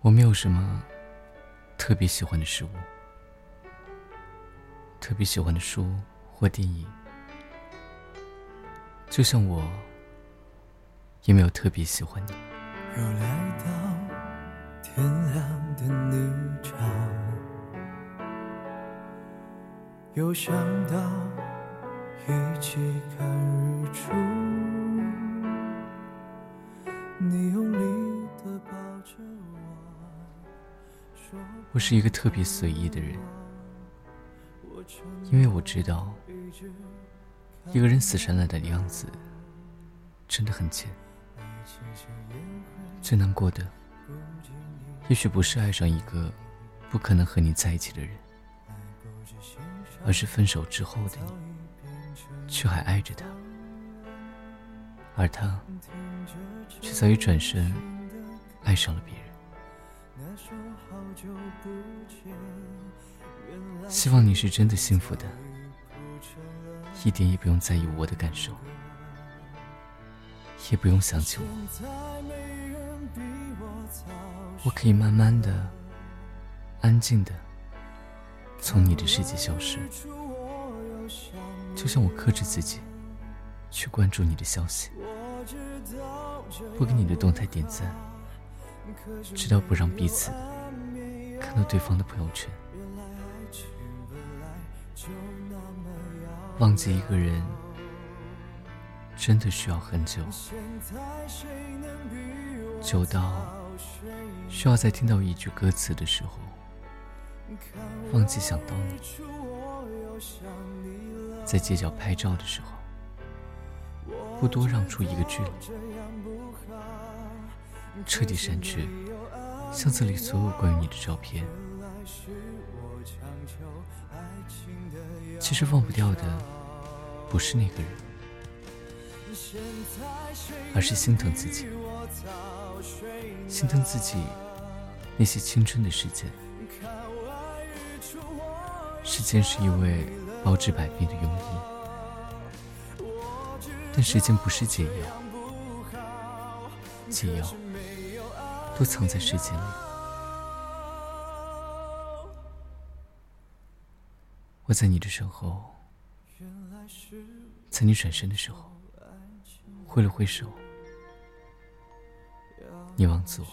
我没有什么特别喜欢的事物，特别喜欢的书或电影，就像我也没有特别喜欢你。又来到天亮的泥沼，又想到一起看日出，我是一个特别随意的人，因为我知道，一个人死缠烂打的样子真的很贱。最难过的，也许不是爱上一个不可能和你在一起的人，而是分手之后的你，却还爱着他，而他却早已转身爱上了别人。希望你是真的幸福的，一点也不用在意我的感受。也不用想起我，我可以慢慢的、安静的从你的世界消失，就像我克制自己去关注你的消息，不给你的动态点赞，直到不让彼此看到对方的朋友圈，忘记一个人。真的需要很久，久到需要在听到一句歌词的时候，忘记想到你；在街角拍照的时候，不多让出一个距离，彻底删去相册里所有关于你的照片。其实忘不掉的，不是那个人。而是心疼自己，心疼自己那些青春的时间。时间是一位包治百病的庸医，但时间不是解药，解药都藏在时间里。我在你的身后，在你转身的时候。挥了挥手，你往左，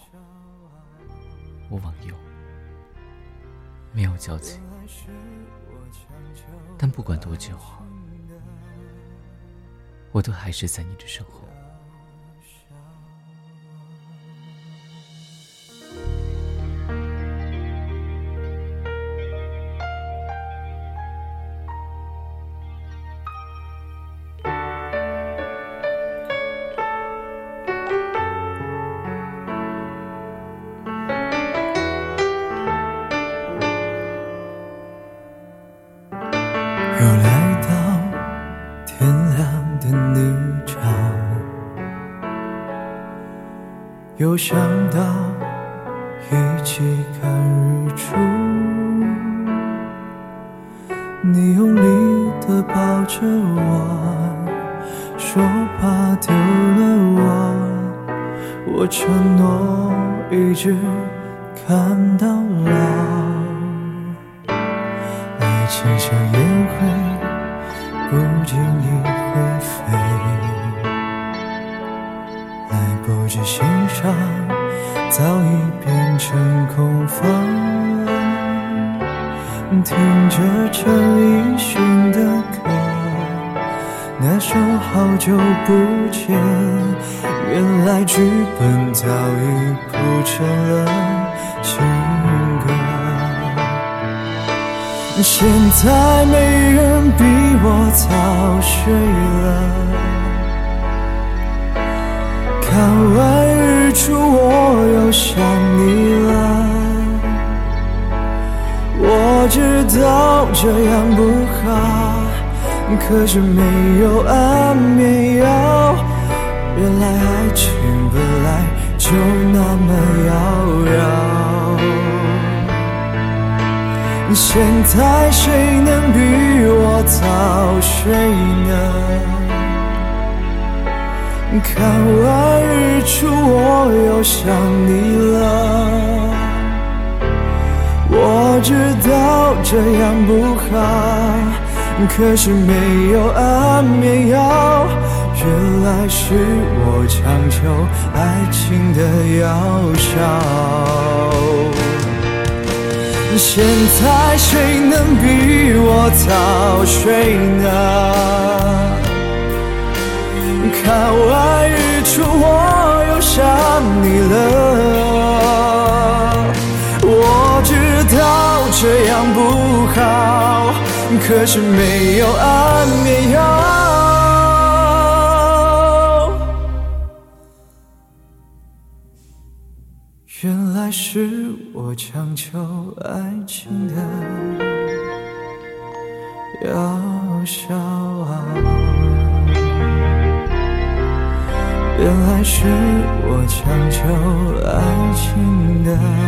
我往右，没有交集。但不管多久，我都还是在你的身后。的泥沼，又想到一起看日出。你用力地抱着我，说怕丢了我，我承诺一直看到老。爱情像烟灰，不经意会飞，来不及欣赏，早已变成空房。听着陈奕迅的歌，那首好久不见，原来剧本早已铺成了情歌。现在没人比我早睡了，看完日出我又想你了。我知道这样不好，可是没有安眠药。原来爱情本来就那么遥遥。现在谁能比我早睡呢？看完日出我又想你了。我知道这样不好，可是没有安眠药，原来是我强求爱情的药效。现在谁能比我早睡呢？看完日出我又想你了。我知道这样不好，可是没有安眠药。原来是我强求爱情的药效啊！原来是我强求爱情的。